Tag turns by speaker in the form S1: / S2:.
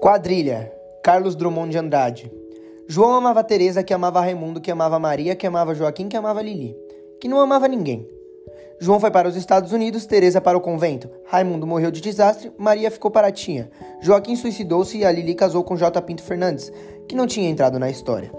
S1: Quadrilha, Carlos Drummond de Andrade. João amava Teresa, que amava Raimundo, que amava Maria, que amava Joaquim, que amava Lili, que não amava ninguém. João foi para os Estados Unidos, Teresa para o convento. Raimundo morreu de desastre, Maria ficou paratinha. Joaquim suicidou-se e a Lili casou com J. Pinto Fernandes, que não tinha entrado na história.